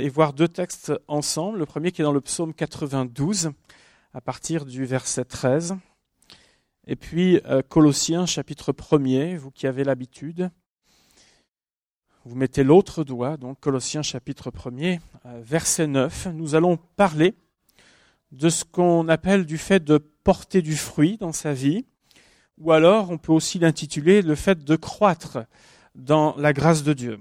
et voir deux textes ensemble. Le premier qui est dans le psaume 92, à partir du verset 13. Et puis euh, Colossiens chapitre 1er, vous qui avez l'habitude. Vous mettez l'autre doigt, donc Colossiens chapitre 1er, euh, verset 9. Nous allons parler de ce qu'on appelle du fait de porter du fruit dans sa vie, ou alors on peut aussi l'intituler le fait de croître dans la grâce de Dieu.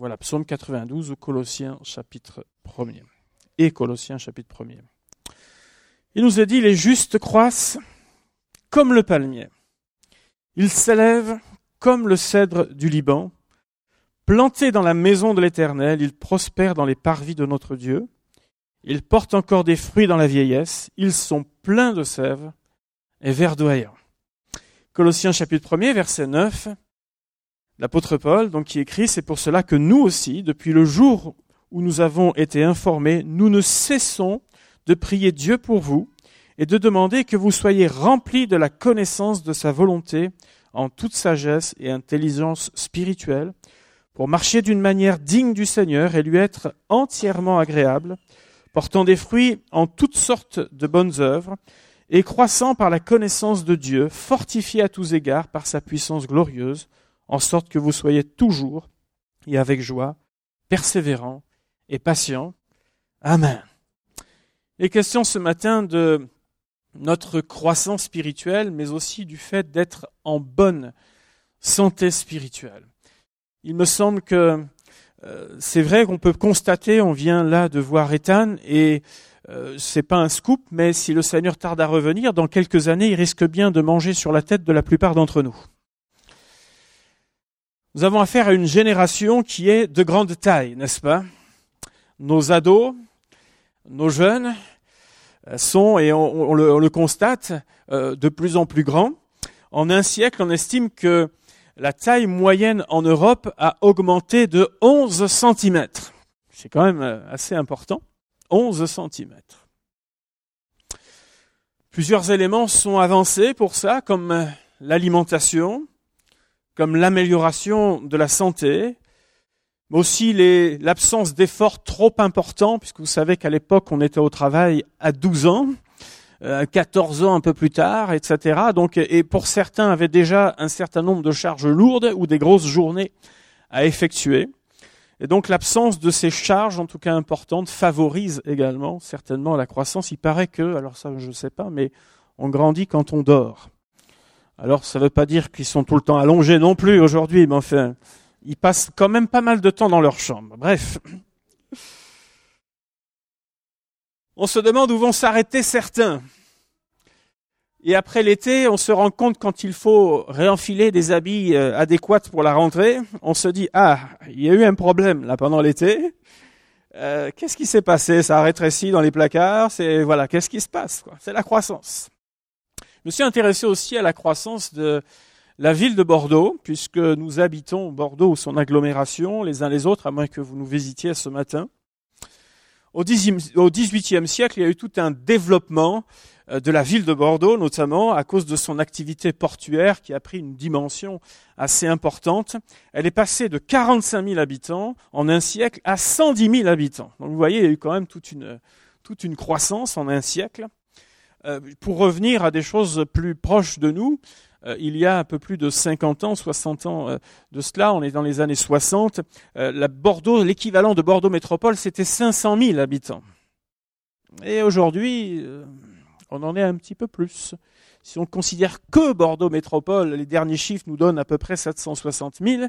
Voilà, psaume 92 ou Colossiens chapitre 1er. Et Colossiens chapitre 1er. Il nous a dit, les justes croissent comme le palmier. Ils s'élèvent comme le cèdre du Liban. Plantés dans la maison de l'Éternel, ils prospèrent dans les parvis de notre Dieu. Ils portent encore des fruits dans la vieillesse. Ils sont pleins de sève et verdoyants. Colossiens chapitre 1er, verset 9. L'apôtre Paul, donc, qui écrit, c'est pour cela que nous aussi, depuis le jour où nous avons été informés, nous ne cessons de prier Dieu pour vous et de demander que vous soyez remplis de la connaissance de sa volonté en toute sagesse et intelligence spirituelle pour marcher d'une manière digne du Seigneur et lui être entièrement agréable, portant des fruits en toutes sortes de bonnes œuvres et croissant par la connaissance de Dieu, fortifié à tous égards par sa puissance glorieuse, en sorte que vous soyez toujours et avec joie, persévérants et patients. Amen. Les questions ce matin de notre croissance spirituelle, mais aussi du fait d'être en bonne santé spirituelle. Il me semble que euh, c'est vrai qu'on peut constater, on vient là de voir Ethan, et euh, c'est pas un scoop, mais si le Seigneur tarde à revenir, dans quelques années, il risque bien de manger sur la tête de la plupart d'entre nous. Nous avons affaire à une génération qui est de grande taille, n'est-ce pas? Nos ados, nos jeunes euh, sont, et on, le, constate, euh, de plus en plus grands. En un siècle, on estime que la taille moyenne en Europe a augmenté de 11 cm. C'est quand même euh, assez important. 11 cm. Plusieurs éléments sont avancés pour ça, comme l'alimentation, comme l'amélioration de la santé, mais aussi l'absence d'efforts trop importants, puisque vous savez qu'à l'époque, on était au travail à 12 ans, euh, 14 ans un peu plus tard, etc. Donc, et pour certains, avaient déjà un certain nombre de charges lourdes ou des grosses journées à effectuer. Et donc l'absence de ces charges, en tout cas importantes, favorise également certainement la croissance. Il paraît que, alors ça je ne sais pas, mais on grandit quand on dort. Alors ça ne veut pas dire qu'ils sont tout le temps allongés non plus aujourd'hui, mais enfin, ils passent quand même pas mal de temps dans leur chambre. Bref. On se demande où vont s'arrêter certains. Et après l'été, on se rend compte quand il faut réenfiler des habits euh, adéquats pour la rentrée, on se dit ah, il y a eu un problème là pendant l'été. Euh, qu'est-ce qui s'est passé? Ça a rétréci dans les placards. C'est voilà, qu'est-ce qui se passe C'est la croissance. Je me suis intéressé aussi à la croissance de la ville de Bordeaux, puisque nous habitons Bordeaux ou son agglomération, les uns les autres, à moins que vous nous visitiez ce matin. Au XVIIIe siècle, il y a eu tout un développement euh, de la ville de Bordeaux, notamment à cause de son activité portuaire qui a pris une dimension assez importante. Elle est passée de 45 000 habitants en un siècle à 110 000 habitants. Donc vous voyez, il y a eu quand même toute une, toute une croissance en un siècle. Euh, pour revenir à des choses plus proches de nous, euh, il y a un peu plus de 50 ans, 60 ans euh, de cela, on est dans les années 60, la Bordeaux, l'équivalent de Bordeaux Métropole, c'était 500 000 habitants. Et aujourd'hui, on en est un petit peu plus. Si on considère que Bordeaux Métropole, les derniers chiffres nous donnent à peu près 760 000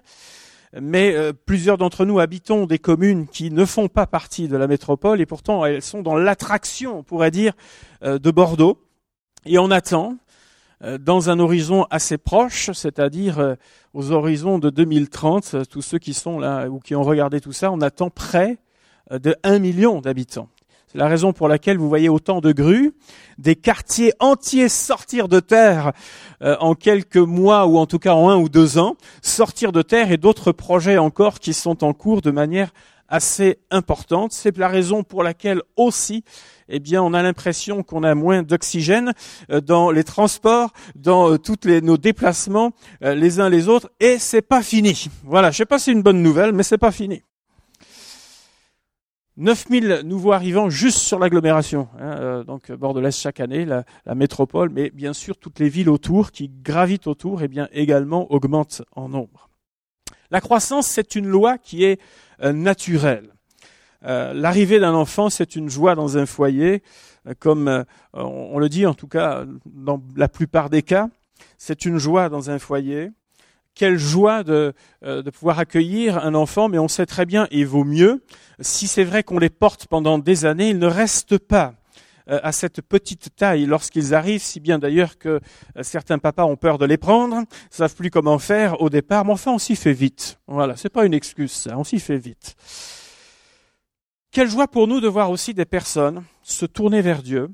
mais euh, plusieurs d'entre nous habitons des communes qui ne font pas partie de la métropole et pourtant elles sont dans l'attraction, on pourrait dire, euh, de Bordeaux. Et on attend, euh, dans un horizon assez proche, c'est-à-dire aux horizons de 2030, tous ceux qui sont là ou qui ont regardé tout ça, on attend près de 1 million d'habitants. C'est la raison pour laquelle vous voyez autant de grues, des quartiers entiers sortir de terre euh, en quelques mois ou en tout cas en un ou deux ans, sortir de terre et d'autres projets encore qui sont en cours de manière assez importante. C'est la raison pour laquelle aussi, eh bien, on a l'impression qu'on a moins d'oxygène euh, dans les transports, dans euh, tous nos déplacements les uns les autres, et c'est pas fini. Voilà, je sais pas si c'est une bonne nouvelle, mais c'est pas fini. 9000 nouveaux arrivants juste sur l'agglomération, hein, euh, donc Bordelaise chaque année, la, métropole, mais bien sûr toutes les villes autour qui gravitent autour, et eh bien également augmentent en nombre. La croissance, c'est une loi qui est euh, naturelle. Euh, l'arrivée d'un enfant, c'est une joie dans un foyer, comme on le dit en tout cas dans la plupart des cas, c'est une joie dans un foyer quelle joie de, de, pouvoir accueillir un enfant, mais on sait très bien, et vaut mieux, si c'est vrai qu'on les porte pendant des années, ils ne restent pas euh, à cette petite taille lorsqu'ils arrivent, si bien d'ailleurs que euh, certains papas ont peur de les prendre, savent plus comment faire au départ, mais enfin on s'y fait vite. Voilà, c'est pas une excuse ça, on s'y fait vite. Quelle joie pour nous de voir aussi des personnes se tourner vers Dieu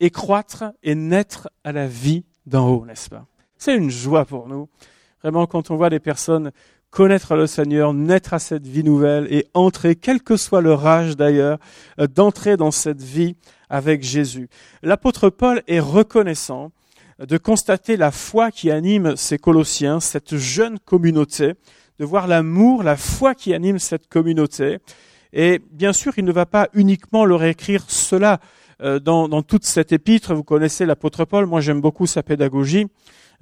et croître et naître à la vie d'en haut, n'est-ce pas? C'est une joie pour nous. Vraiment, quand on voit des personnes connaître le Seigneur, naître à cette vie nouvelle et entrer, quel que soit leur âge d'ailleurs, euh, d'entrer dans cette vie avec Jésus. L'apôtre Paul est reconnaissant de constater la foi qui anime ces Colossiens, cette jeune communauté, de voir l'amour, la foi qui anime cette communauté. Et bien sûr, il ne va pas uniquement leur écrire cela dans, dans toute cette épître. Vous connaissez l'apôtre Paul, moi j'aime beaucoup sa pédagogie.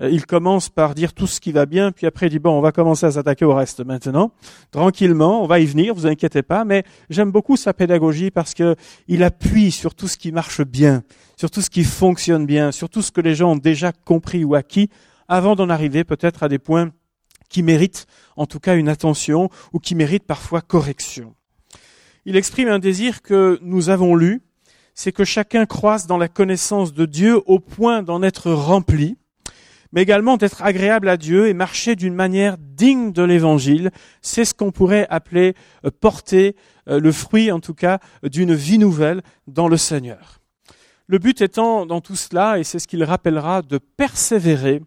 Euh, il commence par dire tout ce qui va bien, puis après il dit bon, on va commencer à s'attaquer au reste maintenant, tranquillement, on va y venir, vous inquiétez pas. Mais j'aime beaucoup sa pédagogie parce que il appuie sur tout ce qui marche bien, sur tout ce qui fonctionne bien, sur tout ce que les gens ont déjà compris ou acquis, avant d'en arriver peut-être à des points qui méritent en tout cas une attention ou qui méritent parfois correction. Il exprime un désir que nous avons lu, c'est que chacun croise dans la connaissance de Dieu au point d'en être rempli, mais également d'être agréable à Dieu et marcher d'une manière digne de l'évangile. C'est ce qu'on pourrait appeler euh, porter euh, le fruit, en tout cas, d'une vie nouvelle dans le Seigneur. Le but étant dans tout cela, et c'est ce qu'il rappellera, de persévérer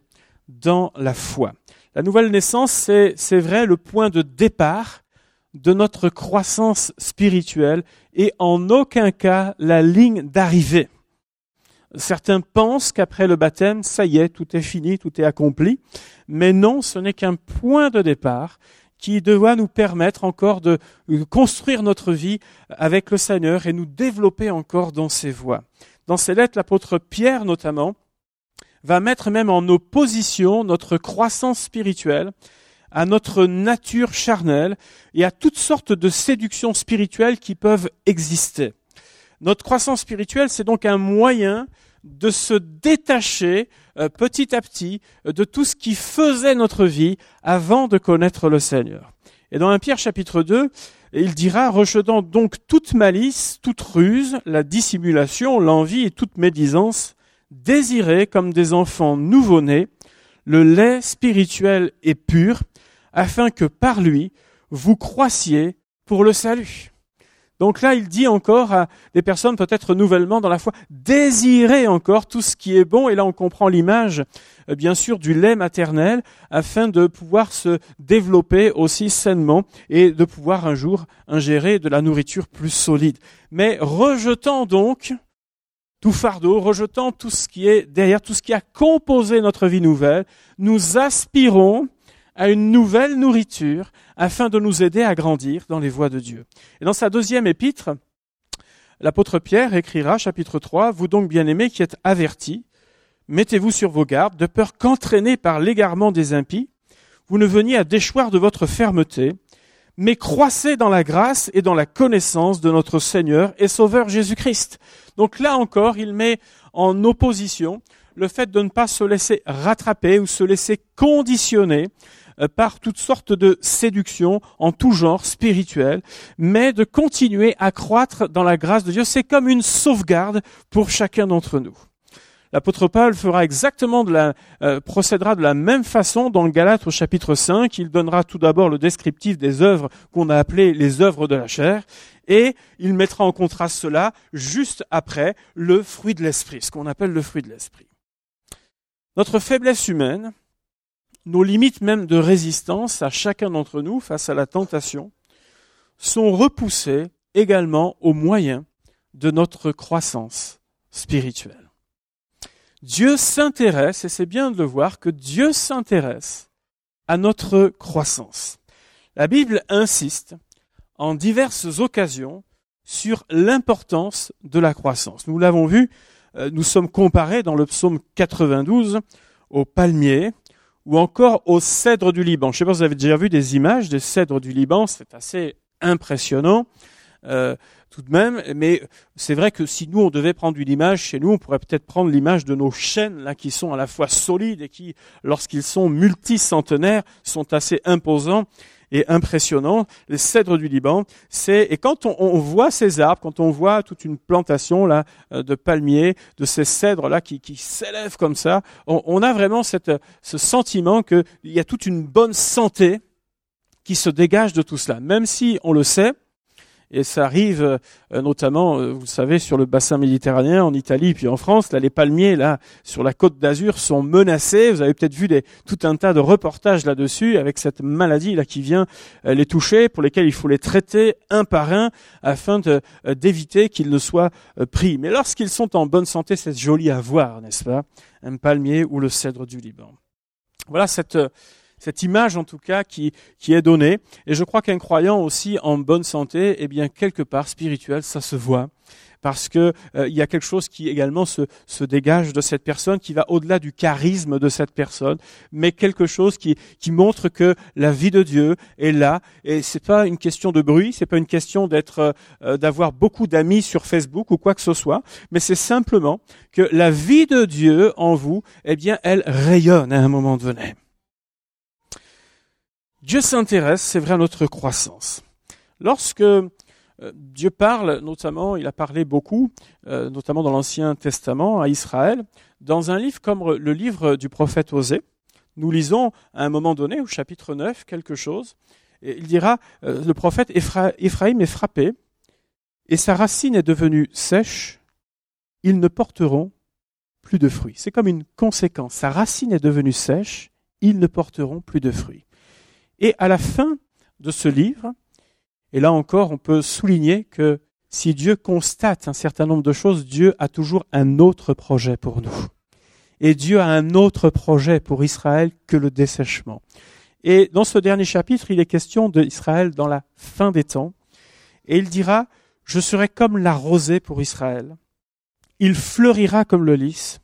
dans la foi. La nouvelle naissance, c'est vrai le point de départ de notre croissance spirituelle et en aucun cas la ligne d'arrivée. Certains pensent qu'après le baptême, ça y est, tout est fini, tout est accompli. Mais non, ce n'est qu'un point de départ qui doit nous permettre encore de construire notre vie avec le Seigneur et nous développer encore dans ses voies. Dans ses lettres, l'apôtre Pierre notamment va mettre même en opposition notre croissance spirituelle à notre nature charnelle et à toutes sortes de séductions spirituelles qui peuvent exister. Notre croissance spirituelle, c'est donc un moyen de se détacher euh, petit à petit de tout ce qui faisait notre vie avant de connaître le Seigneur. Et dans 1 Pierre chapitre 2, il dira, rejetant donc toute malice, toute ruse, la dissimulation, l'envie et toute médisance, désirez comme des enfants nouveau-nés le lait spirituel et pur, afin que par lui vous croissiez pour le salut. Donc là, il dit encore à des personnes peut-être nouvellement dans la foi, désirez encore tout ce qui est bon. Et là, on comprend l'image, euh, bien sûr, du lait maternel, afin de pouvoir se développer aussi sainement et de pouvoir un jour ingérer de la nourriture plus solide. Mais rejetant donc tout fardeau, rejetant tout ce qui est derrière, tout ce qui a composé notre vie nouvelle, nous aspirons à une nouvelle nourriture afin de nous aider à grandir dans les voies de Dieu. Et dans sa deuxième épître, l'apôtre Pierre écrira, chapitre 3, Vous donc bien-aimés qui êtes avertis, mettez-vous sur vos gardes, de peur qu'entraînés par l'égarement des impies, vous ne veniez à déchoir de votre fermeté, mais croissez dans la grâce et dans la connaissance de notre Seigneur et Sauveur Jésus-Christ. Donc là encore, il met en opposition le fait de ne pas se laisser rattraper ou se laisser conditionner par toutes sortes de séductions en tout genre spirituel, mais de continuer à croître dans la grâce de Dieu. C'est comme une sauvegarde pour chacun d'entre nous. L'apôtre Paul fera exactement de la, euh, procédera de la même façon dans le au chapitre 5. Il donnera tout d'abord le descriptif des œuvres qu'on a appelées les œuvres de la chair, et il mettra en contraste cela juste après le fruit de l'esprit, ce qu'on appelle le fruit de l'esprit. Notre faiblesse humaine, nos limites même de résistance à chacun d'entre nous face à la tentation sont repoussées également au moyen de notre croissance spirituelle. Dieu s'intéresse, et c'est bien de le voir, que Dieu s'intéresse à notre croissance. La Bible insiste en diverses occasions sur l'importance de la croissance. Nous l'avons vu, euh, nous sommes comparés dans le psaume 92 au palmier ou encore au cèdre du Liban. Je ne sais pas si vous avez déjà vu des images des cèdres du Liban, c'est assez impressionnant. Euh, tout de même, mais c'est vrai que si nous on devait prendre une image chez nous, on pourrait peut-être prendre l'image de nos chênes là qui sont à la fois solides et qui, lorsqu'ils sont multicentenaires, sont assez imposants et impressionnants. Les cèdres du Liban, c'est et quand on, voit ces arbres, quand on voit toute une plantation là euh, de palmiers, de ces cèdres là qui, s'élèvent comme ça, on, a vraiment ce sentiment qu'il y a toute une bonne santé qui se dégage de tout cela, même si on le sait et ça arrive euh, notamment, euh, vous savez, sur le bassin méditerranéen, en Italie, puis en France. Là, les palmiers, là, sur la côte d'Azur, sont menacés. Vous avez peut-être vu des, tout un tas de reportages là-dessus, avec cette maladie là qui vient euh, les toucher, pour lesquels il faut les traiter un par un, afin d'éviter qu'ils ne soient pris. Mais lorsqu'ils sont en bonne santé, c'est joli à voir, n'est-ce pas? Un palmier ou le cèdre du Liban. Voilà cette cette image en tout cas qui, qui est donnée. Et je crois qu'un croyant aussi en bonne santé, eh bien quelque part spirituel, ça se voit parce que euh, il y a quelque chose qui également se, se dégage de cette personne, qui va au-delà du charisme de cette personne, mais quelque chose qui, qui montre que la vie de Dieu est là. Et c'est pas une question de bruit, c'est pas une question d'être, euh, d'avoir beaucoup d'amis sur Facebook ou quoi que ce soit, mais c'est simplement que la vie de Dieu en vous, eh bien, elle rayonne à un moment donné. Dieu s'intéresse, c'est vrai, à notre croissance. Lorsque euh, Dieu parle, notamment, il a parlé beaucoup, euh, notamment dans l'Ancien Testament, à Israël, dans un livre comme le livre du prophète Osée, nous lisons à un moment donné, au chapitre 9, quelque chose, et il dira, euh, le prophète Ephraïm est frappé, et sa racine est devenue sèche, ils ne porteront plus de fruits. C'est comme une conséquence. Sa racine est devenue sèche, ils ne porteront plus de fruits. Et à la fin de ce livre, et là encore, on peut souligner que si Dieu constate un certain nombre de choses, Dieu a toujours un autre projet pour nous. Et Dieu a un autre projet pour Israël que le dessèchement. Et dans ce dernier chapitre, il est question d'Israël dans la fin des temps. Et il dira, je serai comme la rosée pour Israël. Il fleurira comme le lys,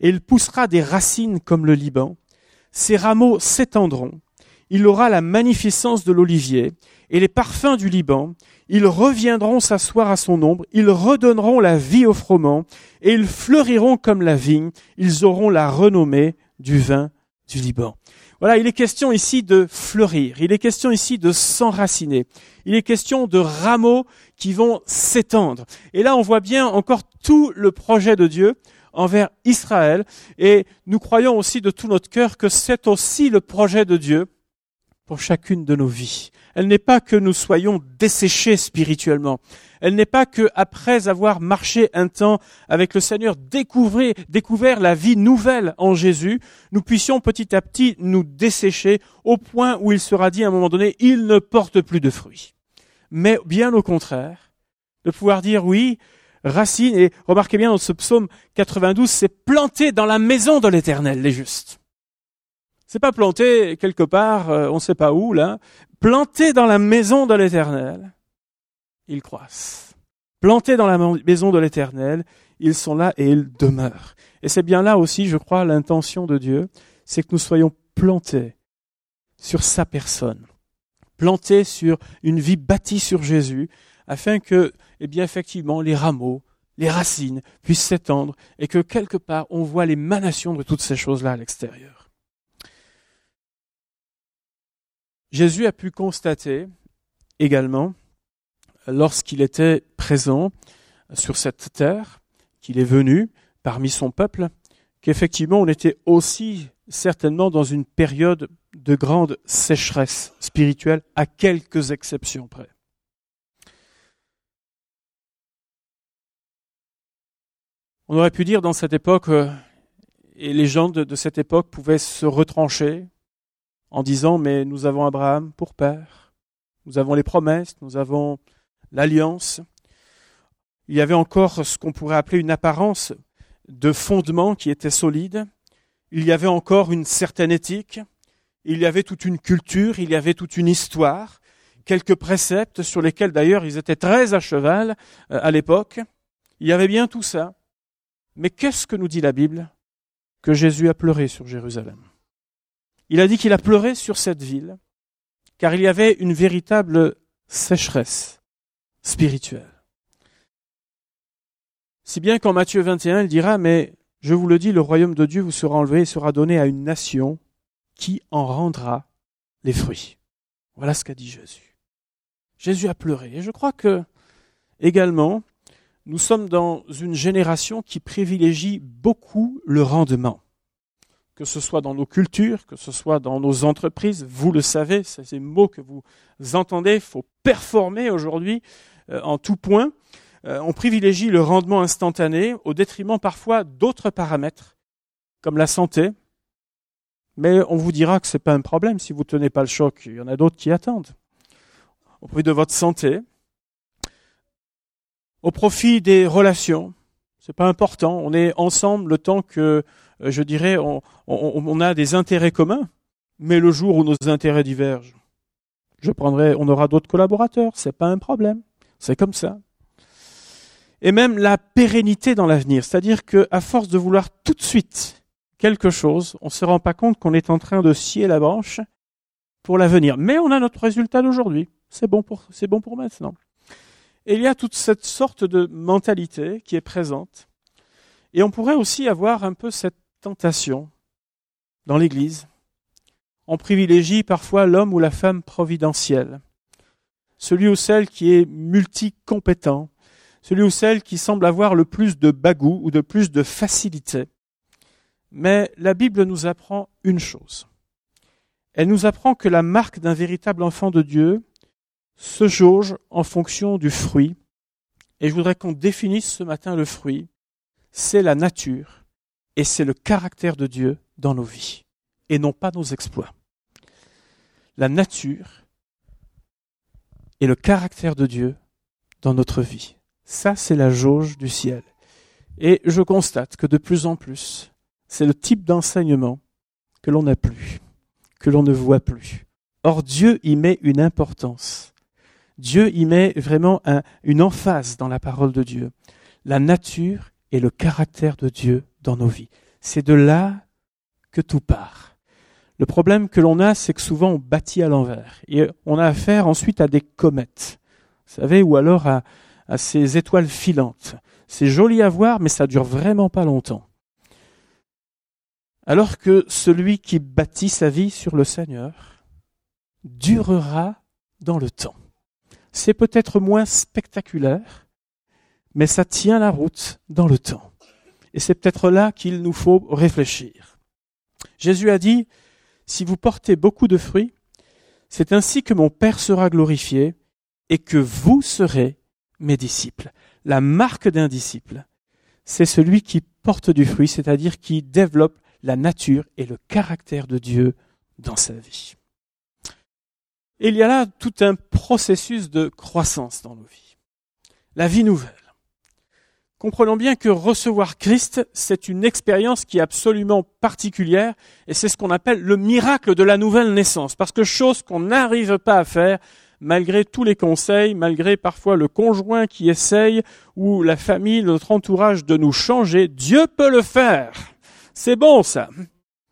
et il poussera des racines comme le Liban. Ses rameaux s'étendront, il aura la magnificence de l'olivier et les parfums du Liban. Ils reviendront s'asseoir à son ombre, ils redonneront la vie au froment, et ils fleuriront comme la vigne, ils auront la renommée du vin du Liban. Voilà, il est question ici de fleurir, il est question ici de s'enraciner, il est question de rameaux qui vont s'étendre. Et là, on voit bien encore tout le projet de Dieu envers Israël, et nous croyons aussi de tout notre cœur que c'est aussi le projet de Dieu pour chacune de nos vies. Elle n'est pas que nous soyons desséchés spirituellement. Elle n'est pas que, après avoir marché un temps avec le Seigneur, découvrir, découvert la vie nouvelle en Jésus, nous puissions petit à petit nous dessécher au point où il sera dit à un moment donné, il ne porte plus de fruits. Mais bien au contraire, de pouvoir dire oui, racine, et remarquez bien dans ce psaume 92, c'est planté dans la maison de l'éternel, les justes. C'est pas planté quelque part, euh, on ne sait pas où, là. Planté dans la maison de l'éternel, ils croissent. Plantés dans la maison de l'éternel, ils sont là et ils demeurent. Et c'est bien là aussi, je crois, l'intention de Dieu, c'est que nous soyons plantés sur sa personne, plantés sur une vie bâtie sur Jésus, afin que, eh bien, effectivement, les rameaux, les racines puissent s'étendre et que quelque part on voit l'émanation de toutes ces choses-là à l'extérieur. Jésus a pu constater également, lorsqu'il était présent sur cette terre, qu'il est venu parmi son peuple, qu'effectivement on était aussi certainement dans une période de grande sécheresse spirituelle, à quelques exceptions près. On aurait pu dire dans cette époque, euh, et les gens de, de cette époque pouvaient se retrancher, en disant mais nous avons Abraham pour père, nous avons les promesses, nous avons l'alliance. Il y avait encore ce qu'on pourrait appeler une apparence de fondement qui était solide. Il y avait encore une certaine éthique. Il y avait toute une culture, il y avait toute une histoire quelques préceptes sur lesquels d'ailleurs ils étaient très à cheval euh, à l'époque. Il y avait bien tout ça. Mais qu'est-ce que nous dit la Bible? Que Jésus a pleuré sur Jérusalem. Il a dit qu'il a pleuré sur cette ville, car il y avait une véritable sécheresse spirituelle. Si bien qu'en Matthieu 21, il dira, mais je vous le dis, le royaume de Dieu vous sera enlevé et sera donné à une nation qui en rendra les fruits. Voilà ce qu'a dit Jésus. Jésus a pleuré. Et je crois que, également, nous sommes dans une génération qui privilégie beaucoup le rendement. Que ce soit dans nos cultures, que ce soit dans nos entreprises, vous le savez, c'est ces mots que vous entendez, il faut performer aujourd'hui euh, en tout point. Euh, on privilégie le rendement instantané au détriment parfois d'autres paramètres, comme la santé. Mais on vous dira que ce n'est pas un problème si vous ne tenez pas le choc. Il y en a d'autres qui attendent. Au profit de votre santé, au profit des relations. C'est pas important. On est ensemble le temps que, je dirais, on, a des intérêts communs. Mais le jour où nos intérêts divergent, je prendrai, on aura d'autres collaborateurs. C'est pas un problème. C'est comme ça. Et même la pérennité dans l'avenir. C'est-à-dire que, à force de vouloir tout de suite quelque chose, on se rend pas compte qu'on est en train de scier la branche pour l'avenir. Mais on a notre résultat d'aujourd'hui. C'est bon pour, c'est bon pour maintenant. Et il y a toute cette sorte de mentalité qui est présente. Et on pourrait aussi avoir un peu cette tentation dans l'Église. On privilégie parfois l'homme ou la femme providentielle, celui ou celle qui est multicompétent, celui ou celle qui semble avoir le plus de bagou ou de plus de facilité. Mais la Bible nous apprend une chose. Elle nous apprend que la marque d'un véritable enfant de Dieu, se jauge en fonction du fruit. Et je voudrais qu'on définisse ce matin le fruit. C'est la nature et c'est le caractère de Dieu dans nos vies et non pas nos exploits. La nature et le caractère de Dieu dans notre vie. Ça, c'est la jauge du ciel. Et je constate que de plus en plus, c'est le type d'enseignement que l'on n'a plus, que l'on ne voit plus. Or, Dieu y met une importance Dieu y met vraiment une emphase dans la parole de Dieu. La nature et le caractère de Dieu dans nos vies. C'est de là que tout part. Le problème que l'on a, c'est que souvent on bâtit à l'envers. Et on a affaire ensuite à des comètes. Vous savez, ou alors à, ces étoiles filantes. C'est joli à voir, mais ça dure vraiment pas longtemps. Alors que celui qui bâtit sa vie sur le Seigneur durera dans le temps. C'est peut-être moins spectaculaire, mais ça tient la route dans le temps. Et c'est peut-être là qu'il nous faut réfléchir. Jésus a dit, si vous portez beaucoup de fruits, c'est ainsi que mon Père sera glorifié et que vous serez mes disciples. La marque d'un disciple, c'est celui qui porte du fruit, c'est-à-dire qui développe la nature et le caractère de Dieu dans sa vie. Il y a là tout un processus de croissance dans nos vies. La vie nouvelle. Comprenons bien que recevoir Christ, c'est une expérience qui est absolument particulière et c'est ce qu'on appelle le miracle de la nouvelle naissance. Parce que chose qu'on n'arrive pas à faire malgré tous les conseils, malgré parfois le conjoint qui essaye ou la famille, notre entourage de nous changer, Dieu peut le faire. C'est bon ça.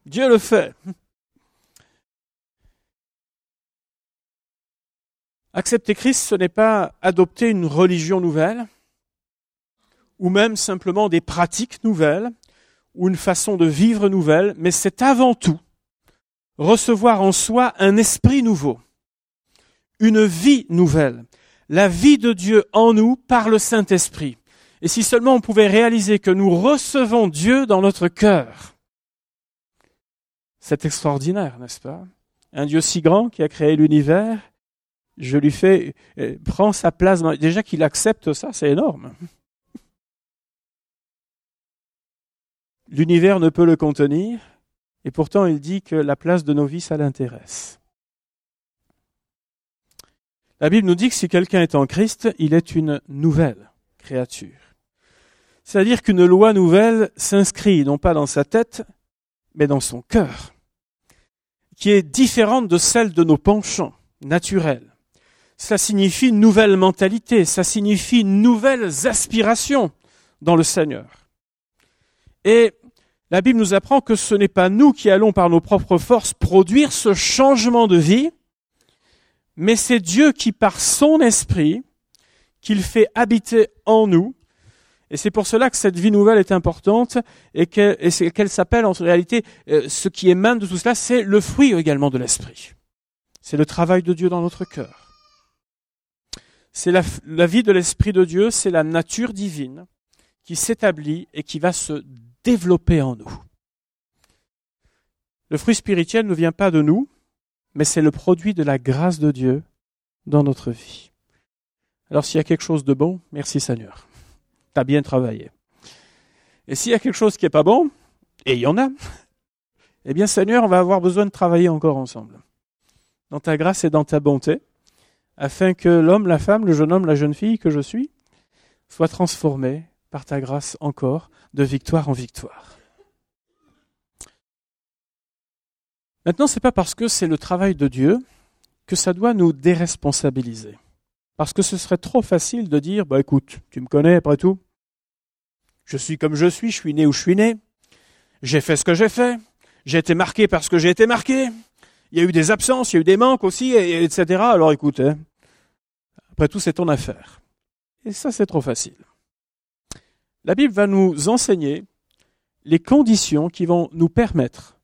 Dieu le fait. Accepter Christ, ce n'est pas adopter une religion nouvelle, ou même simplement des pratiques nouvelles, ou une façon de vivre nouvelle, mais c'est avant tout recevoir en soi un esprit nouveau, une vie nouvelle, la vie de Dieu en nous par le Saint-Esprit. Et si seulement on pouvait réaliser que nous recevons Dieu dans notre cœur, c'est extraordinaire, n'est-ce pas? Un Dieu si grand qui a créé l'univers, je lui fais, euh, prends sa place. Déjà qu'il accepte ça, c'est énorme. L'univers ne peut le contenir, et pourtant il dit que la place de nos vies, ça l'intéresse. La Bible nous dit que si quelqu'un est en Christ, il est une nouvelle créature. C'est-à-dire qu'une loi nouvelle s'inscrit non pas dans sa tête, mais dans son cœur, qui est différente de celle de nos penchants naturels. ça signifie une nouvelle mentalité, ça signifie nouvelles aspirations dans le Seigneur. Et la Bible nous apprend que ce n'est pas nous qui allons par nos propres forces produire ce changement de vie, mais c'est Dieu qui, par son esprit, qu'il fait habiter en nous. Et c'est pour cela que cette vie nouvelle est importante et qu'elle s'appelle en réalité, euh, ce qui émane de tout cela, c'est le fruit également de l'esprit. C'est le travail de Dieu dans notre cœur. C'est la, la vie de l'esprit de Dieu, c'est la nature divine qui s'établit et qui va se développer en nous. Le fruit spirituel ne vient pas de nous, mais c'est le produit de la grâce de Dieu dans notre vie. Alors s'il y a quelque chose de bon, merci Seigneur. Tu as bien travaillé. Et s'il y a quelque chose qui n'est pas bon, et il y en a, eh bien Seigneur, on va avoir besoin de travailler encore ensemble. Dans ta grâce et dans ta bonté, afin que l'homme, la femme, le jeune homme, la jeune fille que je suis, soit transformé par ta grâce encore de victoire en victoire. Maintenant, c'est pas parce que c'est le travail de Dieu que ça doit nous déresponsabiliser. Parce que ce serait trop facile de dire, bah écoute, tu me connais après tout. Je suis comme je suis, je suis né où je suis né. J'ai fait ce que j'ai fait. J'ai été marqué parce que j'ai été marqué. Il y a eu des absences, il y a eu des manques aussi, etc. Alors écoute, hein, après tout, c'est ton affaire. Et ça, c'est trop facile. La Bible va nous enseigner les conditions qui vont nous permettre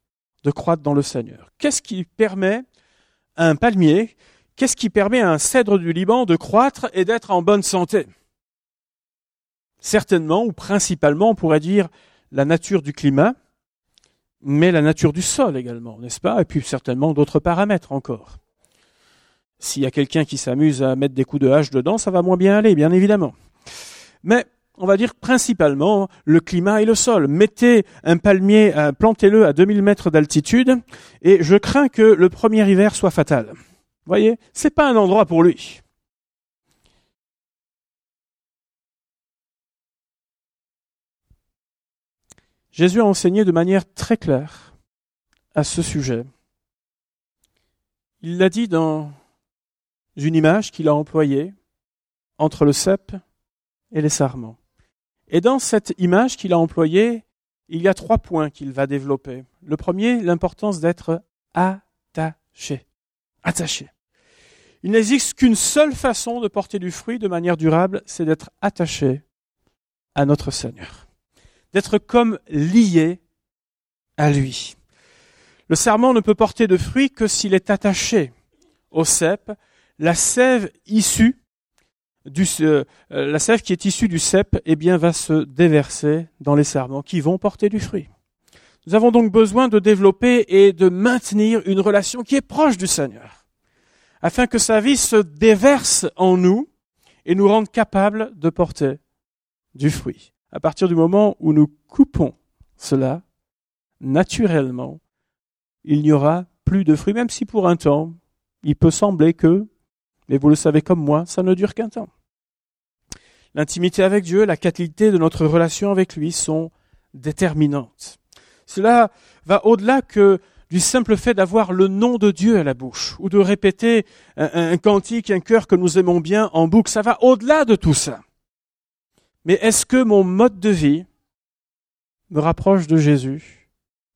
de croître dans le Seigneur. Qu'est-ce qui permet à un palmier, qu'est-ce qui permet à un cèdre du Liban de croître et d'être en bonne santé? Certainement, ou principalement, on pourrait dire la nature du climat, mais la nature du sol également, n'est-ce pas? Et puis certainement d'autres paramètres encore. S'il y a quelqu'un qui s'amuse à mettre des coups de hache dedans, ça va moins bien aller, bien évidemment. Mais on va dire principalement le climat et le sol. Mettez un palmier, euh, plantez-le à 2000 mètres d'altitude, et je crains que le premier hiver soit fatal. Voyez, c'est pas un endroit pour lui. Jésus a enseigné de manière très claire à ce sujet. Il l'a dit dans une image qu'il a employée entre le cep et les sarments. Et dans cette image qu'il a employée, il y a trois points qu'il va développer. Le premier, l'importance d'être attaché. Attaché. Il n'existe qu'une seule façon de porter du fruit de manière durable, c'est d'être attaché à notre Seigneur. D'être comme lié à lui. Le serment ne peut porter de fruit que s'il est attaché au cep. La sève issue euh, la sève qui est issue du cep, eh bien, va se déverser dans les sarments qui vont porter du fruit. Nous avons donc besoin de développer et de maintenir une relation qui est proche du Seigneur, afin que sa vie se déverse en nous et nous rende capables de porter du fruit. À partir du moment où nous coupons cela, naturellement, il n'y aura plus de fruit, même si pour un temps, il peut sembler que, mais vous le savez comme moi, ça ne dure qu'un temps. L'intimité avec Dieu, la qualité de notre relation avec lui sont déterminantes. Cela va au-delà que du simple fait d'avoir le nom de Dieu à la bouche ou de répéter un, cantique, un cœur que nous aimons bien en boucle. Ça va au-delà de tout ça. Mais est-ce que mon mode de vie me rapproche de Jésus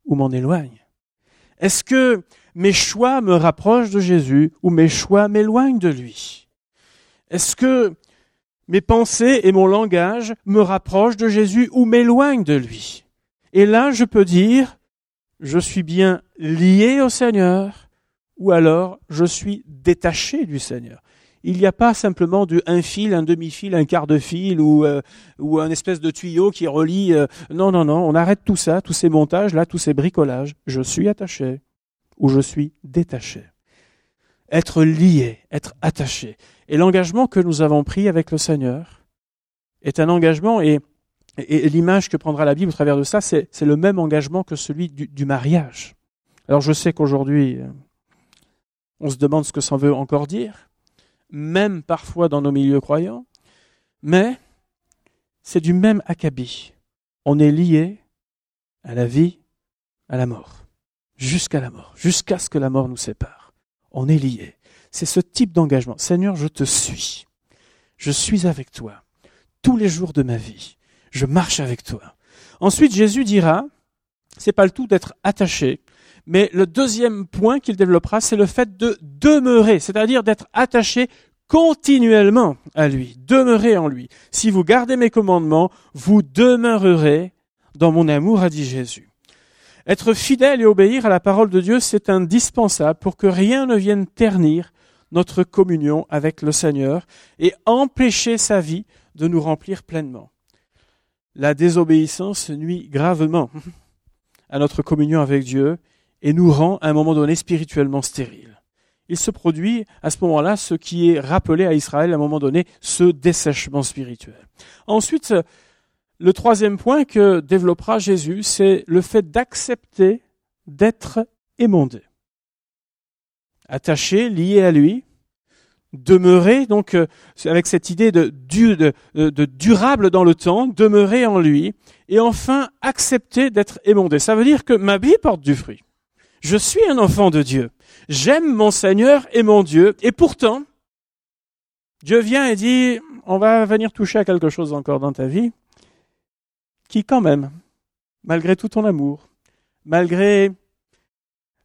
ou m'en éloigne? Est-ce que mes choix me rapprochent de Jésus ou mes choix m'éloignent de lui? Est-ce que mes pensées et mon langage me rapprochent de Jésus ou m'éloignent de lui. Et là, je peux dire, je suis bien lié au Seigneur ou alors je suis détaché du Seigneur. Il n'y a pas simplement du, un fil, un demi-fil, un quart de fil ou, euh, ou un espèce de tuyau qui relie. Euh, non, non, non, on arrête tout ça, tous ces montages là, tous ces bricolages. Je suis attaché ou je suis détaché. Être lié, être attaché. Et l'engagement que nous avons pris avec le Seigneur est un engagement, et, l'image que prendra la Bible au travers de ça, c'est le même engagement que celui du, mariage. Alors je sais qu'aujourd'hui, euh, on se demande ce que ça veut encore dire, même parfois dans nos milieux croyants, mais c'est du même acabit. On est lié à la vie, à la mort, jusqu'à la mort, jusqu'à ce que la mort nous sépare. On est lié. C'est ce type d'engagement. Seigneur, je te suis. Je suis avec toi. Tous les jours de ma vie. Je marche avec toi. Ensuite, Jésus dira, c'est pas le tout d'être attaché, mais le deuxième point qu'il développera, c'est le fait de demeurer, c'est-à-dire d'être attaché continuellement à lui, demeurer en lui. Si vous gardez mes commandements, vous demeurerez dans mon amour, a dit Jésus. Être fidèle et obéir à la parole de Dieu, c'est indispensable pour que rien ne vienne ternir notre communion avec le Seigneur et empêcher sa vie de nous remplir pleinement. La désobéissance nuit gravement à notre communion avec Dieu et nous rend à un moment donné spirituellement stériles. Il se produit à ce moment-là ce qui est rappelé à Israël à un moment donné, ce dessèchement spirituel. Ensuite, le troisième point que développera Jésus, c'est le fait d'accepter d'être émondé. Attaché, lié à lui, demeurer, donc euh, avec cette idée de, durable dans le temps, demeurer en lui, et enfin accepter d'être émondé. Ça veut dire que ma vie porte du fruit. Je suis un enfant de Dieu. J'aime mon Seigneur et mon Dieu, et pourtant, Dieu vient et dit, on va venir toucher à quelque chose encore dans ta vie qui quand même, malgré tout ton amour, malgré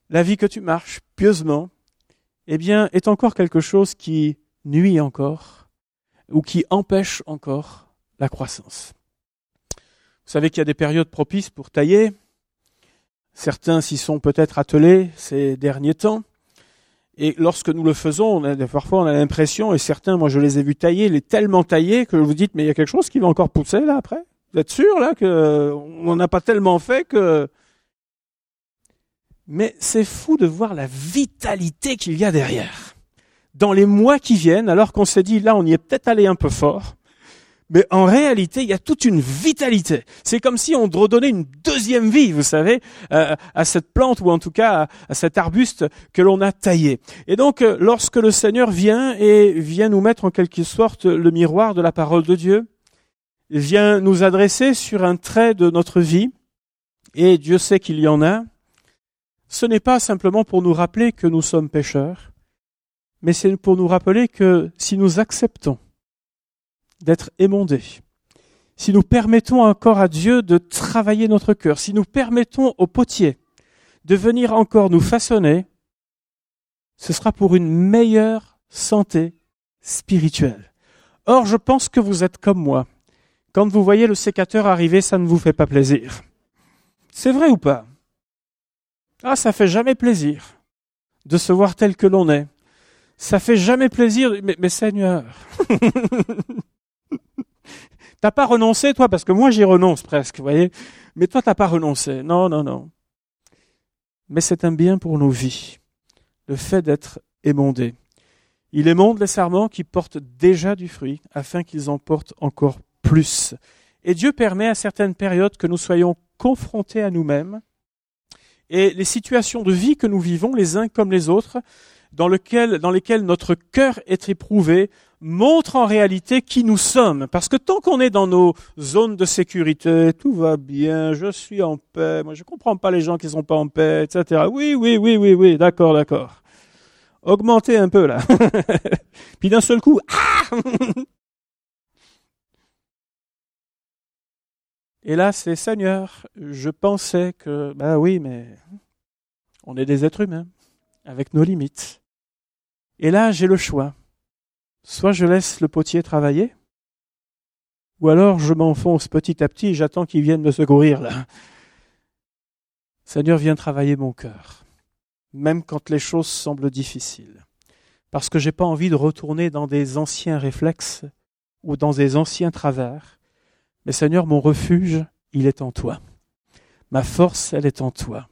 la vie que tu marches pieusement, eh bien, est encore quelque chose qui nuit encore ou qui empêche encore la croissance. Vous savez qu'il y a des périodes propices pour tailler. Certains s'y sont peut-être attelés ces derniers temps. Et lorsque nous le faisons, on a, parfois on a l'impression, et certains, moi je les ai vus tailler, les tellement taillés que vous dites, mais il y a quelque chose qui va encore pousser là après vous êtes sûr là que on n'a pas tellement fait que mais c'est fou de voir la vitalité qu'il y a derrière. Dans les mois qui viennent, alors qu'on s'est dit là on y est peut-être allé un peu fort, mais en réalité, il y a toute une vitalité. C'est comme si on redonnait une deuxième vie, vous savez, à cette plante ou en tout cas à, cet arbuste que l'on a taillé. Et donc, euh, lorsque le Seigneur vient et vient nous mettre en quelque sorte le miroir de la parole de Dieu, vient nous adresser sur un trait de notre vie, et Dieu sait qu'il y en a, ce n'est pas simplement pour nous rappeler que nous sommes pécheurs, mais c'est pour nous rappeler que si nous acceptons d'être émondés, si nous permettons encore à Dieu de travailler notre cœur, si nous permettons au potier de venir encore nous façonner, ce sera pour une meilleure santé spirituelle. Or, je pense que vous êtes comme moi. Quand vous voyez le sécateur arriver, ça ne vous fait pas plaisir. C'est vrai ou pas? Ah, ça fait jamais plaisir de se voir tel que l'on est. Ça fait jamais plaisir, mais, Seigneur, t'as pas renoncé toi, parce que moi j'y renonce presque, vous voyez. Mais toi t'as pas renoncé. Non, non, non. Mais c'est un bien pour nos vies, le fait d'être émondé. Il émonde les serments qui portent déjà du fruit, afin qu'ils en portent encore plus. Et Dieu permet à certaines périodes que nous soyons confrontés à nous-mêmes et les situations de vie que nous vivons les uns comme les autres, dans, lesquelles notre cœur est éprouvé, montrent en réalité qui nous sommes. Parce que tant qu'on est dans nos zones de sécurité, tout va bien, je suis en paix, moi je comprends pas les gens qui sont pas en paix, etc. Oui, oui, oui, oui, oui, d'accord, d'accord. Augmentez un peu là. Puis d'un seul coup, ah Et là, c'est Seigneur, je pensais que, ben oui, mais on est des êtres humains, avec nos limites. Et là, j'ai le choix. Soit je laisse le potier travailler, ou alors je m'enfonce petit à petit et j'attends qu'il vienne me secourir là. Seigneur, viens travailler mon cœur, même quand les choses semblent difficiles, parce que j'ai pas envie de retourner dans des anciens réflexes ou dans des anciens travers, mais Seigneur, mon refuge, il est en toi. Ma force, elle est en toi.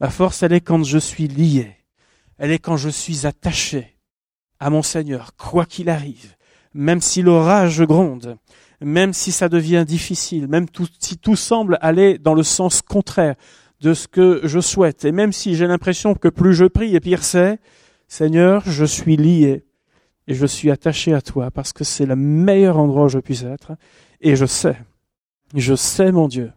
Ma force, elle est quand je suis lié. Elle est quand je suis attaché à mon Seigneur, quoi qu'il arrive. Même si l'orage gronde, même si ça devient difficile, même si tout semble aller dans le sens contraire de ce que je souhaite, et même si j'ai l'impression que plus je prie et pire c'est, Seigneur, je suis lié et je suis attaché à toi parce que c'est le meilleur endroit où je puisse être et je sais, je sais, mon Dieu,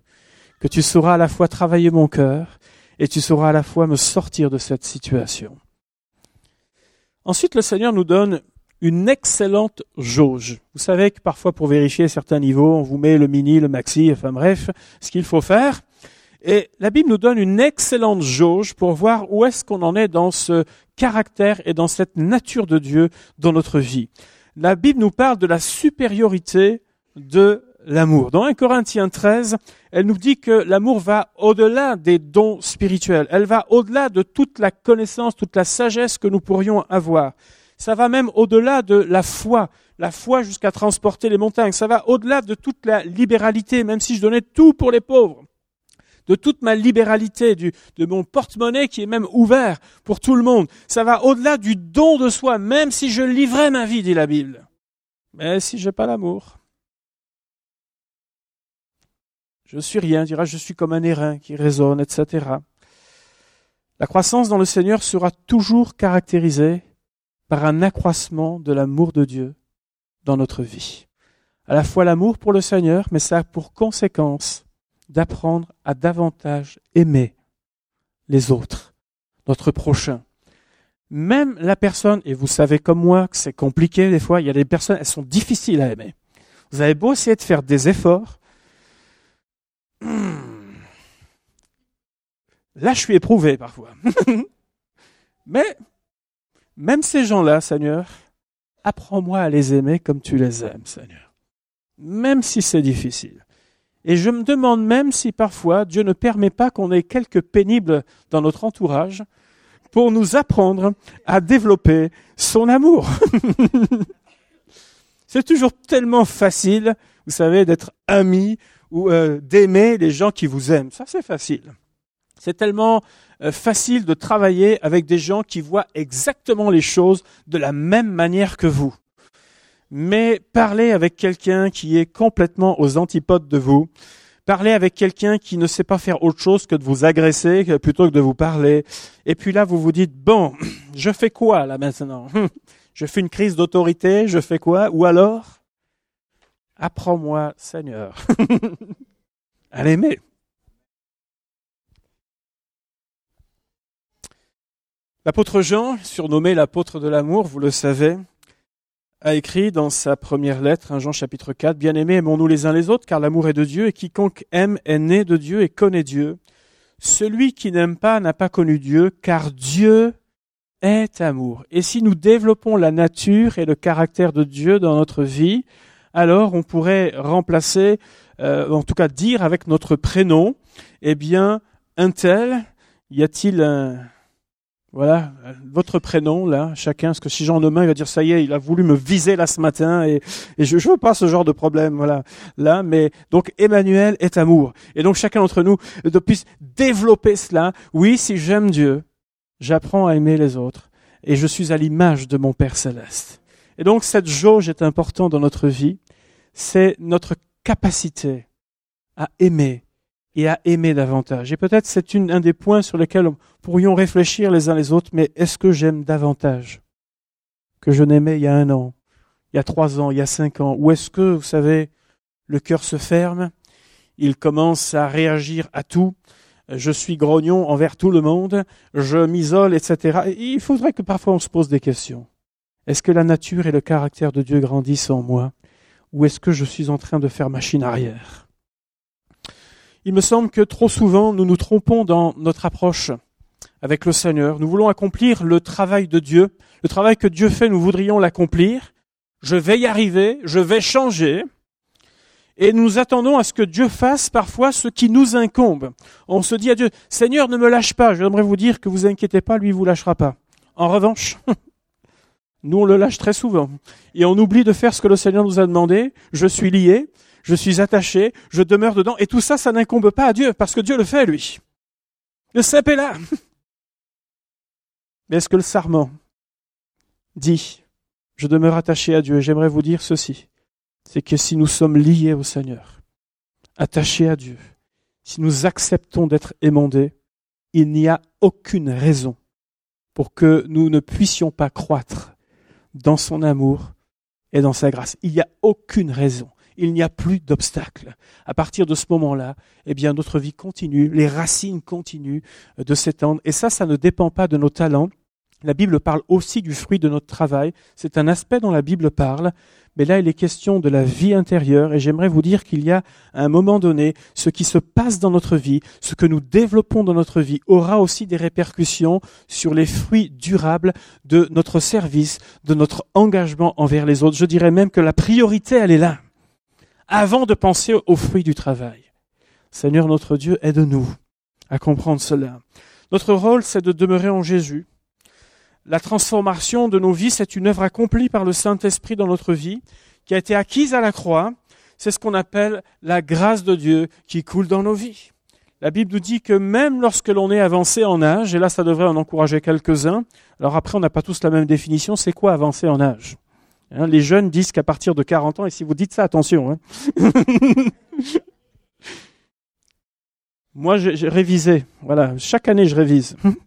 que tu sauras à la fois travailler mon cœur et tu sauras à la fois me sortir de cette situation. Ensuite, le Seigneur nous donne une excellente jauge. Vous savez que parfois pour vérifier certains niveaux, on vous met le mini, le maxi, enfin bref, ce qu'il faut faire. Et la Bible nous donne une excellente jauge pour voir où est-ce qu'on en est dans ce caractère et dans cette nature de Dieu dans notre vie. La Bible nous parle de la supériorité de l'amour. Dans 1 Corinthiens 13, elle nous dit que l'amour va au-delà des dons spirituels. Elle va au-delà de toute la connaissance, toute la sagesse que nous pourrions avoir. Ça va même au-delà de la foi, la foi jusqu'à transporter les montagnes. Ça va au-delà de toute la libéralité, même si je donnais tout pour les pauvres de toute ma libéralité, de mon porte-monnaie qui est même ouvert pour tout le monde. Ça va au-delà du don de soi, même si je livrais ma vie, dit la Bible. Mais si j'ai pas l'amour, je suis rien, dira je suis comme un airain qui résonne, etc. La croissance dans le Seigneur sera toujours caractérisée par un accroissement de l'amour de Dieu dans notre vie. À la fois l'amour pour le Seigneur, mais ça a pour conséquence d'apprendre à davantage aimer les autres, notre prochain. Même la personne, et vous savez comme moi que c'est compliqué des fois, il y a des personnes, elles sont difficiles à aimer. Vous avez beau essayer de faire des efforts. Hmm, là, je suis éprouvé parfois. Mais même ces gens-là, Seigneur, apprends-moi à les aimer comme tu les aimes, Seigneur. Même si c'est difficile. Et je me demande même si parfois Dieu ne permet pas qu'on ait quelques pénibles dans notre entourage pour nous apprendre à développer son amour. C'est toujours tellement facile, vous savez, d'être ami ou euh, d'aimer les gens qui vous aiment. Ça, c'est facile. C'est tellement euh, facile de travailler avec des gens qui voient exactement les choses de la même manière que vous mais parlez avec quelqu'un qui est complètement aux antipodes de vous. Parlez avec quelqu'un qui ne sait pas faire autre chose que de vous agresser plutôt que de vous parler. Et puis là, vous vous dites, bon, je fais quoi là maintenant? Je fais une crise d'autorité, je fais quoi? Ou alors, apprends-moi, Seigneur, à l'aimer. L'apôtre Jean, surnommé l'apôtre de l'amour, vous le savez, a écrit dans sa première lettre, 1 Jean chapitre 4, Bien-aimés, aimons-nous les uns les autres, car l'amour est de Dieu, et quiconque aime est né de Dieu et connaît Dieu. Celui qui n'aime pas n'a pas connu Dieu, car Dieu est amour. Et si nous développons la nature et le caractère de Dieu dans notre vie, alors on pourrait remplacer, euh, en tout cas dire avec notre prénom, eh bien, un tel, y a-t-il un, voilà, votre prénom là, chacun, parce que si Jean demain il va dire ça y est, il a voulu me viser là ce matin et, et je, je veux pas ce genre de problème, voilà, là, mais donc Emmanuel est amour. Et donc chacun d'entre nous de puisse développer cela. Oui, si j'aime Dieu, j'apprends à aimer les autres et je suis à l'image de mon Père céleste. Et donc cette jauge est importante dans notre vie, c'est notre capacité à aimer et à aimer davantage. Et peut-être c'est un des points sur lesquels nous pourrions réfléchir les uns les autres, mais est-ce que j'aime davantage que je n'aimais il y a un an, il y a trois ans, il y a cinq ans? Ou est-ce que, vous savez, le cœur se ferme, il commence à réagir à tout, je suis grognon envers tout le monde, je m'isole, etc. il faudrait que parfois on se pose des questions. Est-ce que la nature et le caractère de Dieu grandissent en moi Ou est-ce que je suis en train de faire machine arrière? Il me semble que trop souvent nous nous trompons dans notre approche avec le Seigneur. Nous voulons accomplir le travail de Dieu. Le travail que Dieu fait, nous voudrions l'accomplir. Je vais y arriver, je vais changer. Et nous attendons à ce que Dieu fasse parfois ce qui nous incombe. On se dit à Dieu, Seigneur, ne me lâche pas. J'aimerais vous dire que vous inquiétez pas, lui vous lâchera pas. En revanche, nous on le lâche très souvent. Et on oublie de faire ce que le Seigneur nous a demandé. Je suis lié, je suis attaché, je demeure dedans, et tout ça, ça n'incombe pas à Dieu, parce que Dieu le fait, lui. Le cep est là. Mais est-ce que le sarment dit, je demeure attaché à Dieu, j'aimerais vous dire ceci, c'est que si nous sommes liés au Seigneur, attachés à Dieu, si nous acceptons d'être émondés, il n'y a aucune raison pour que nous ne puissions pas croître dans son amour et dans sa grâce. Il n'y a aucune raison il n'y a plus d'obstacles. À partir de ce moment-là, eh bien, notre vie continue, les racines continuent de s'étendre. Et ça, ça ne dépend pas de nos talents. La Bible parle aussi du fruit de notre travail. C'est un aspect dont la Bible parle. Mais là, il est question de la vie intérieure. Et j'aimerais vous dire qu'il y a, à un moment donné, ce qui se passe dans notre vie, ce que nous développons dans notre vie, aura aussi des répercussions sur les fruits durables de notre service, de notre engagement envers les autres. Je dirais même que la priorité, elle est là. Avant de penser aux fruits du travail. Seigneur notre Dieu, aide-nous à comprendre cela. Notre rôle, c'est de demeurer en Jésus la transformation de nos vies, c'est une œuvre accomplie par le Saint-Esprit dans notre vie, qui a été acquise à la croix. C'est ce qu'on appelle la grâce de Dieu qui coule dans nos vies. La Bible nous dit que même lorsque l'on est avancé en âge, et là ça devrait en encourager quelques-uns, alors après on n'a pas tous la même définition, c'est quoi avancer en âge? Hein, Les jeunes disent qu'à partir de 40 ans, et si vous dites ça, attention. Hein. Moi j'ai révisé, voilà, chaque année je révise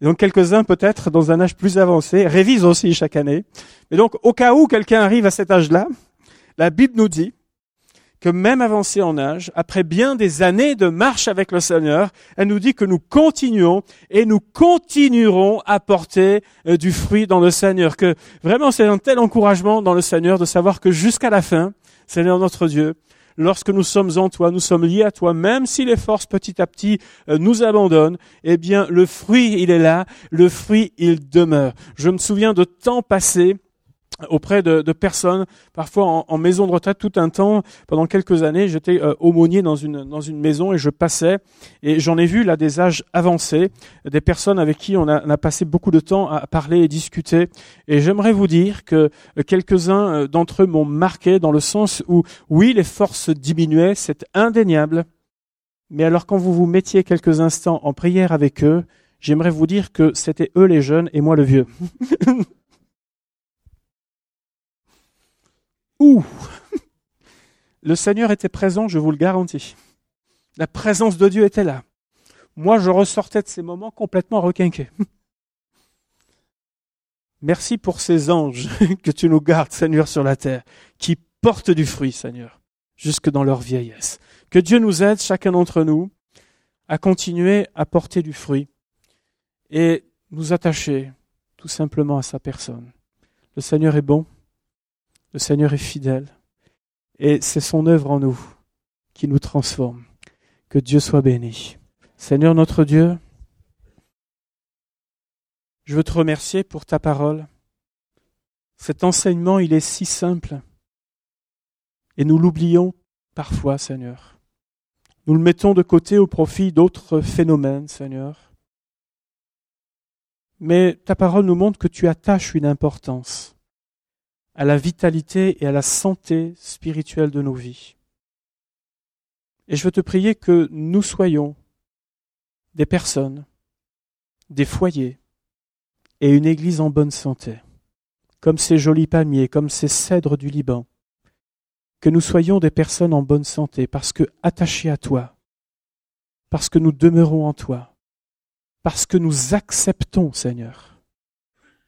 donc quelques-uns peut-être dans un âge plus avancé révisent aussi chaque année. Mais donc au cas où quelqu'un arrive à cet âge-là, la Bible nous dit que même avancé en âge, après bien des années de marche avec le Seigneur, elle nous dit que nous continuons et nous continuerons à porter euh, du fruit dans le Seigneur. Que vraiment c'est un tel encouragement dans le Seigneur de savoir que jusqu'à la fin, Seigneur notre Dieu, lorsque nous sommes en toi, nous sommes liés à toi, même si les forces petit à petit euh, nous abandonnent, eh bien le fruit il est là, le fruit il demeure. Je me souviens de temps passés auprès de, de, personnes, parfois en, en, maison de retraite, tout un temps, pendant quelques années, j'étais euh, aumônier dans une, dans une maison et je passais, et j'en ai vu là des âges avancés, des personnes avec qui on a, on a passé beaucoup de temps à parler et discuter, et j'aimerais vous dire que euh, quelques-uns euh, d'entre eux m'ont marqué dans le sens où, oui, les forces diminuaient, c'est indéniable, mais alors quand vous vous mettiez quelques instants en prière avec eux, j'aimerais vous dire que c'était eux les jeunes et moi le vieux. Ouh Le Seigneur était présent, je vous le garantis. La présence de Dieu était là. Moi, je ressortais de ces moments complètement requinqué. Merci pour ces anges que tu nous gardes, Seigneur, sur la terre, qui portent du fruit, Seigneur, jusque dans leur vieillesse. Que Dieu nous aide, chacun d'entre nous, à continuer à porter du fruit et nous attacher tout simplement à sa personne. Le Seigneur est bon, le Seigneur est fidèle et c'est son œuvre en nous qui nous transforme. Que Dieu soit béni. Seigneur notre Dieu, je veux te remercier pour ta parole. Cet enseignement, il est si simple et nous l'oublions parfois, Seigneur. Nous le mettons de côté au profit d'autres phénomènes, Seigneur. Mais ta parole nous montre que tu attaches une importance à la vitalité et à la santé spirituelle de nos vies. Et je veux te prier que nous soyons des personnes, des foyers et une église en bonne santé, comme ces jolis palmiers, comme ces cèdres du Liban, que nous soyons des personnes en bonne santé parce que attachés à toi, parce que nous demeurons en toi, parce que nous acceptons, Seigneur,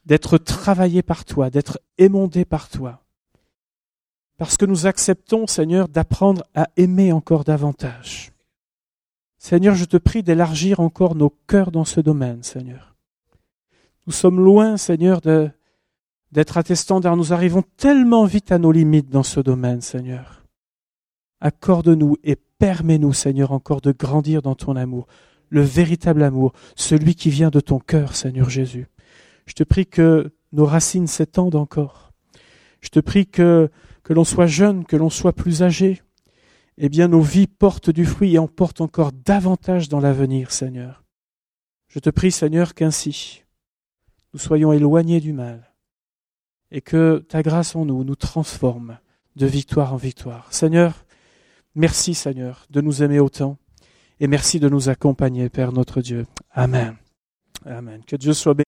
d'être travaillé par toi, d'être émondé par toi. Parce que nous acceptons, Seigneur, d'apprendre à aimer encore davantage. Seigneur, je te prie d'élargir encore nos cœurs dans ce domaine, Seigneur. Nous sommes loin, Seigneur, de, d'être attestants, car nous arrivons tellement vite à nos limites dans ce domaine, Seigneur. Accorde-nous et permets-nous, Seigneur, encore de grandir dans ton amour, le véritable amour, celui qui vient de ton cœur, Seigneur Jésus. Je te prie que nos racines s'étendent encore. Je te prie que, que l'on soit jeune, que l'on soit plus âgé. Eh bien, nos vies portent du fruit et en portent encore davantage dans l'avenir, Seigneur. Je te prie, Seigneur, qu'ainsi nous soyons éloignés du mal et que ta grâce en nous nous transforme de victoire en victoire. Seigneur, merci, Seigneur, de nous aimer autant et merci de nous accompagner, Père notre Dieu. Amen. Amen. Que Dieu soit béni.